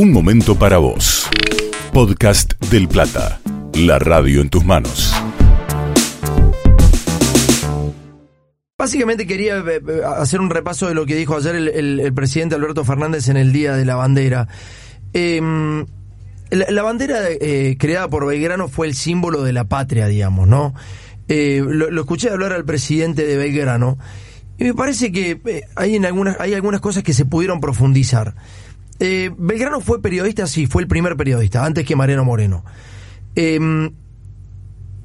Un momento para vos. Podcast del Plata. La radio en tus manos. Básicamente quería eh, eh, hacer un repaso de lo que dijo ayer el, presidente Alberto Fernández en el Día de la Bandera. Em, la, bandera eh, creada por Belgrano fue el símbolo de la patria, digamos, ¿no? Lo, lo escuché hablar al presidente de Belgrano y me parece que hay, en algunas, hay algunas cosas que se pudieron profundizar. Eh, Belgrano fue periodista, sí, fue el primer periodista, antes que Mariano Moreno. Em,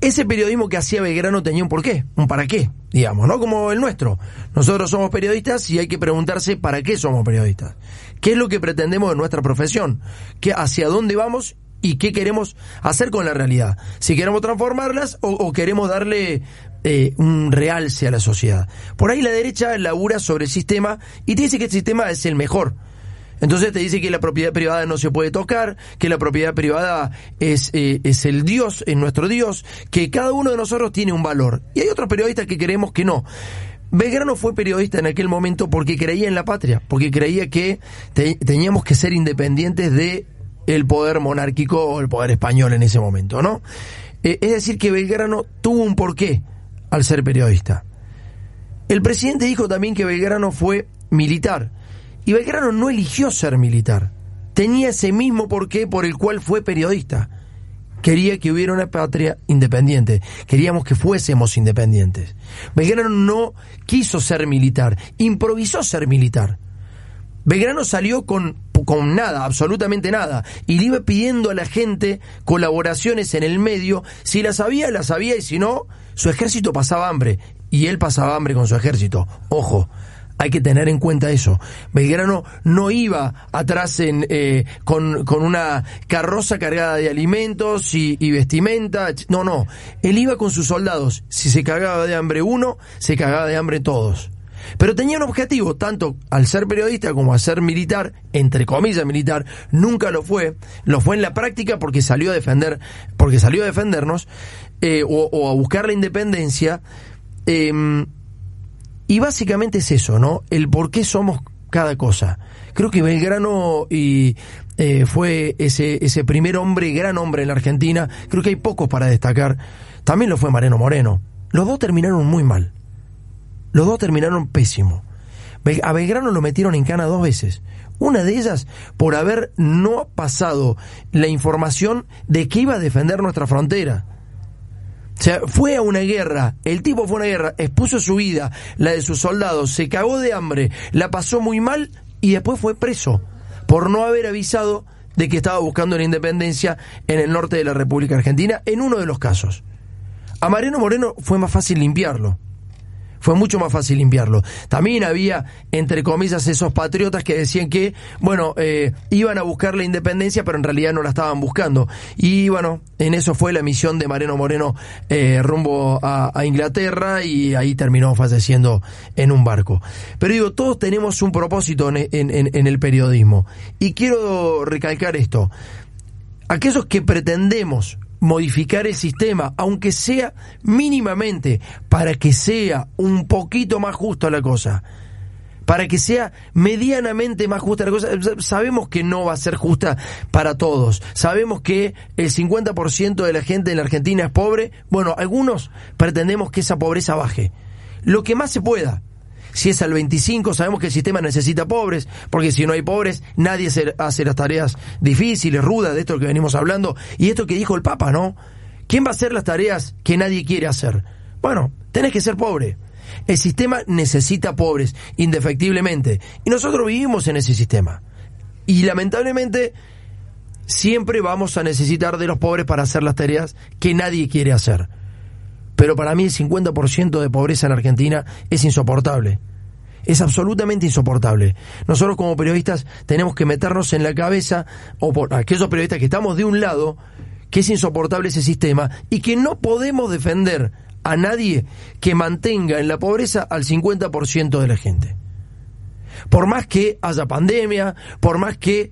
ese periodismo que hacía Belgrano tenía un porqué, un para qué, digamos, ¿no? Como el nuestro. Nosotros somos periodistas y hay que preguntarse para qué somos periodistas. ¿Qué es lo que pretendemos de nuestra profesión? ¿Qué, ¿Hacia dónde vamos y qué queremos hacer con la realidad? Si queremos transformarlas o, queremos darle eh, un realce a la sociedad. Por ahí la derecha labura sobre el sistema y dice que el sistema es el mejor. Entonces te dice que la propiedad privada no se puede tocar, que la propiedad privada es, eh, es el Dios, es nuestro Dios, que cada uno de nosotros tiene un valor. Y hay otros periodistas que creemos que no. Belgrano fue periodista en aquel momento porque creía en la patria, porque creía que te- teníamos que ser independientes de el poder monárquico o el poder español en ese momento, ¿no? Eh, es decir, que Belgrano tuvo un porqué al ser periodista. El presidente dijo también que Belgrano fue militar. Y Belgrano no eligió ser militar. Tenía ese mismo porqué por el cual fue periodista. Quería que hubiera una patria independiente. Queríamos que fuésemos independientes. Belgrano no quiso ser militar. Improvisó ser militar. Belgrano salió con, con nada, absolutamente nada, y le iba pidiendo a la gente colaboraciones en el medio, si las había, las había, y si no, su ejército pasaba hambre, y él pasaba hambre con su ejército. Ojo, hay que tener en cuenta eso. Belgrano no iba atrás eh, con, con una carroza cargada de alimentos y, vestimenta, no, no, él iba con sus soldados, si se cagaba de hambre uno, se cagaba de hambre todos. Pero tenía un objetivo, tanto al ser periodista como al ser militar, entre comillas militar, nunca lo fue, lo fue en la práctica porque salió a defender, porque salió a defendernos, eh, o, a buscar la independencia, eh, y básicamente es eso, ¿no? El por qué somos cada cosa. Creo que Belgrano y eh, fue ese, ese primer hombre, gran hombre en la Argentina. Creo que hay pocos para destacar. También lo fue Mariano Moreno. Los dos terminaron muy mal. Los dos terminaron pésimo. A Belgrano lo metieron en cana dos veces. Una de ellas por haber no pasado la información de que iba a defender nuestra frontera. O sea, fue a una guerra, el tipo fue a una guerra, expuso su vida, la de sus soldados, se cagó de hambre, la pasó muy mal y después fue preso por no haber avisado de que estaba buscando la independencia en el norte de la República Argentina, en uno de los casos. A Mariano Moreno fue más fácil limpiarlo. Fue mucho más fácil limpiarlo. También había, entre comillas, esos patriotas que decían que, bueno, eh, iban a buscar la independencia, pero en realidad no la estaban buscando. Y bueno, en eso fue la misión de Mariano Moreno eh, rumbo a, Inglaterra y ahí terminó falleciendo en un barco. Pero digo, todos tenemos un propósito en- en el periodismo. Y quiero recalcar esto. Aquellos que pretendemos modificar el sistema, aunque sea mínimamente, para que sea un poquito más justo la cosa, para que sea medianamente más justa la cosa. Sabemos que no va a ser justa para todos. Sabemos que el 50% de la gente en la Argentina es pobre. Bueno, algunos pretendemos que esa pobreza baje. Lo que más se pueda. Si es al 25, sabemos que el sistema necesita pobres, porque si no hay pobres, nadie hace las tareas difíciles, rudas, de esto que venimos hablando, y esto que dijo el Papa, ¿no? ¿Quién va a hacer las tareas que nadie quiere hacer? Bueno, tenés que ser pobre. El sistema necesita pobres, indefectiblemente, y nosotros vivimos en ese sistema. Y lamentablemente, siempre vamos a necesitar de los pobres para hacer las tareas que nadie quiere hacer. Pero para mí el 50% de pobreza en Argentina es insoportable. Es absolutamente insoportable. Nosotros como periodistas tenemos que meternos en la cabeza, o por aquellos periodistas que estamos de un lado, que es insoportable ese sistema y que no podemos defender a nadie que mantenga en la pobreza al 50% de la gente. Por más que haya pandemia, por más que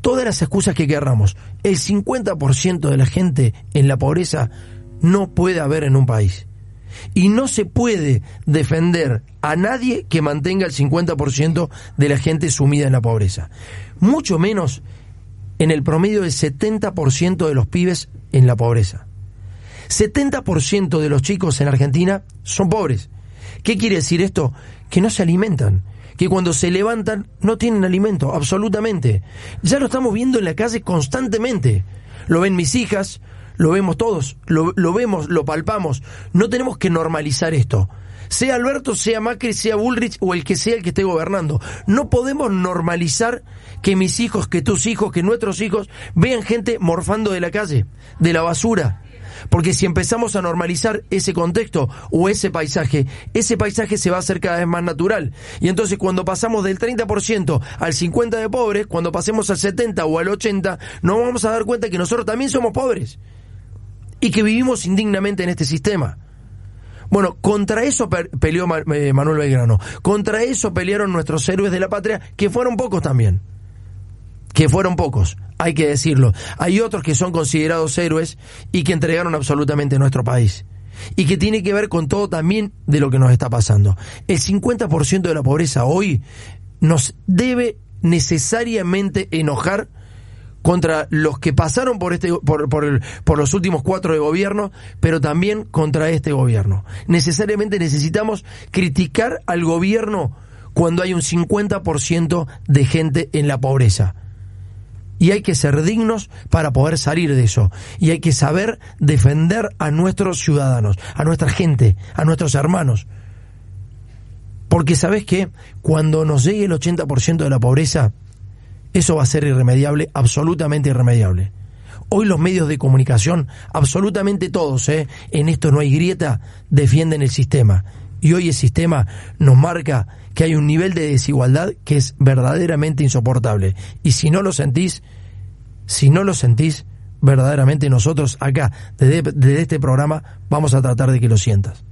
todas las excusas que querramos, el 50% de la gente en la pobreza no puede haber en un país. Y no se puede defender a nadie que mantenga el 50% de la gente sumida en la pobreza. Mucho menos en el promedio del 70% de los pibes en la pobreza. 70% de los chicos en Argentina son pobres. ¿Qué quiere decir esto? Que no se alimentan, que cuando se levantan no tienen alimento, absolutamente. Ya lo estamos viendo en la calle constantemente. Lo ven mis hijas, lo vemos todos, lo, lo vemos, lo palpamos. No tenemos que normalizar esto sea Alberto, sea Macri, sea Bullrich o el que sea el que esté gobernando. No podemos normalizar que mis hijos, que tus hijos, que nuestros hijos vean gente morfando de la calle, de la basura. Porque si empezamos a normalizar ese contexto o ese paisaje, ese paisaje se va a hacer cada vez más natural. Y entonces cuando pasamos del 30% al 50% de pobres, cuando pasemos al 70% o al 80%, nos vamos a dar cuenta que nosotros también somos pobres. Y que vivimos indignamente en este sistema. Bueno, contra eso peleó eh, Manuel Belgrano. Contra eso pelearon nuestros héroes de la patria, que fueron pocos también. Que fueron pocos, hay que decirlo. Hay otros que son considerados héroes y que entregaron absolutamente nuestro país. Y que tiene que ver con todo también de lo que nos está pasando. El 50% de la pobreza hoy nos debe necesariamente enojar contra los que pasaron por este por, por, los últimos cuatro de gobierno, pero también contra este gobierno. Necesariamente necesitamos criticar al gobierno cuando hay un 50% de gente en la pobreza. Y hay que ser dignos para poder salir de eso. Y hay que saber defender a nuestros ciudadanos, a nuestra gente, a nuestros hermanos. Porque sabes que cuando nos llegue el 80% de la pobreza, eso va a ser irremediable, absolutamente irremediable. Hoy los medios de comunicación, absolutamente todos, ¿eh? en esto no hay grieta, defienden el sistema. Y hoy el sistema nos marca que hay un nivel de desigualdad que es verdaderamente insoportable. Y si no lo sentís, si no lo sentís, verdaderamente nosotros acá, desde, desde este programa, vamos a tratar de que lo sientas.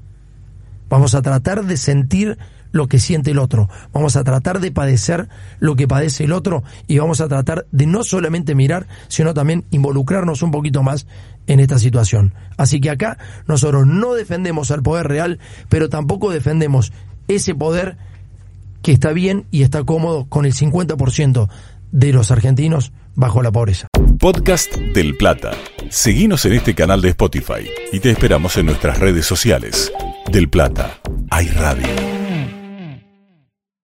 Vamos a tratar de sentir lo que siente el otro. Vamos a tratar de padecer lo que padece el otro y vamos a tratar de no solamente mirar, sino también involucrarnos un poquito más en esta situación. Así que acá nosotros no defendemos al poder real, pero tampoco defendemos ese poder que está bien y está cómodo con el 50% de los argentinos bajo la pobreza. Podcast del Plata. Seguimos en este canal de Spotify y te esperamos en nuestras redes sociales. Del Plata, hay radio.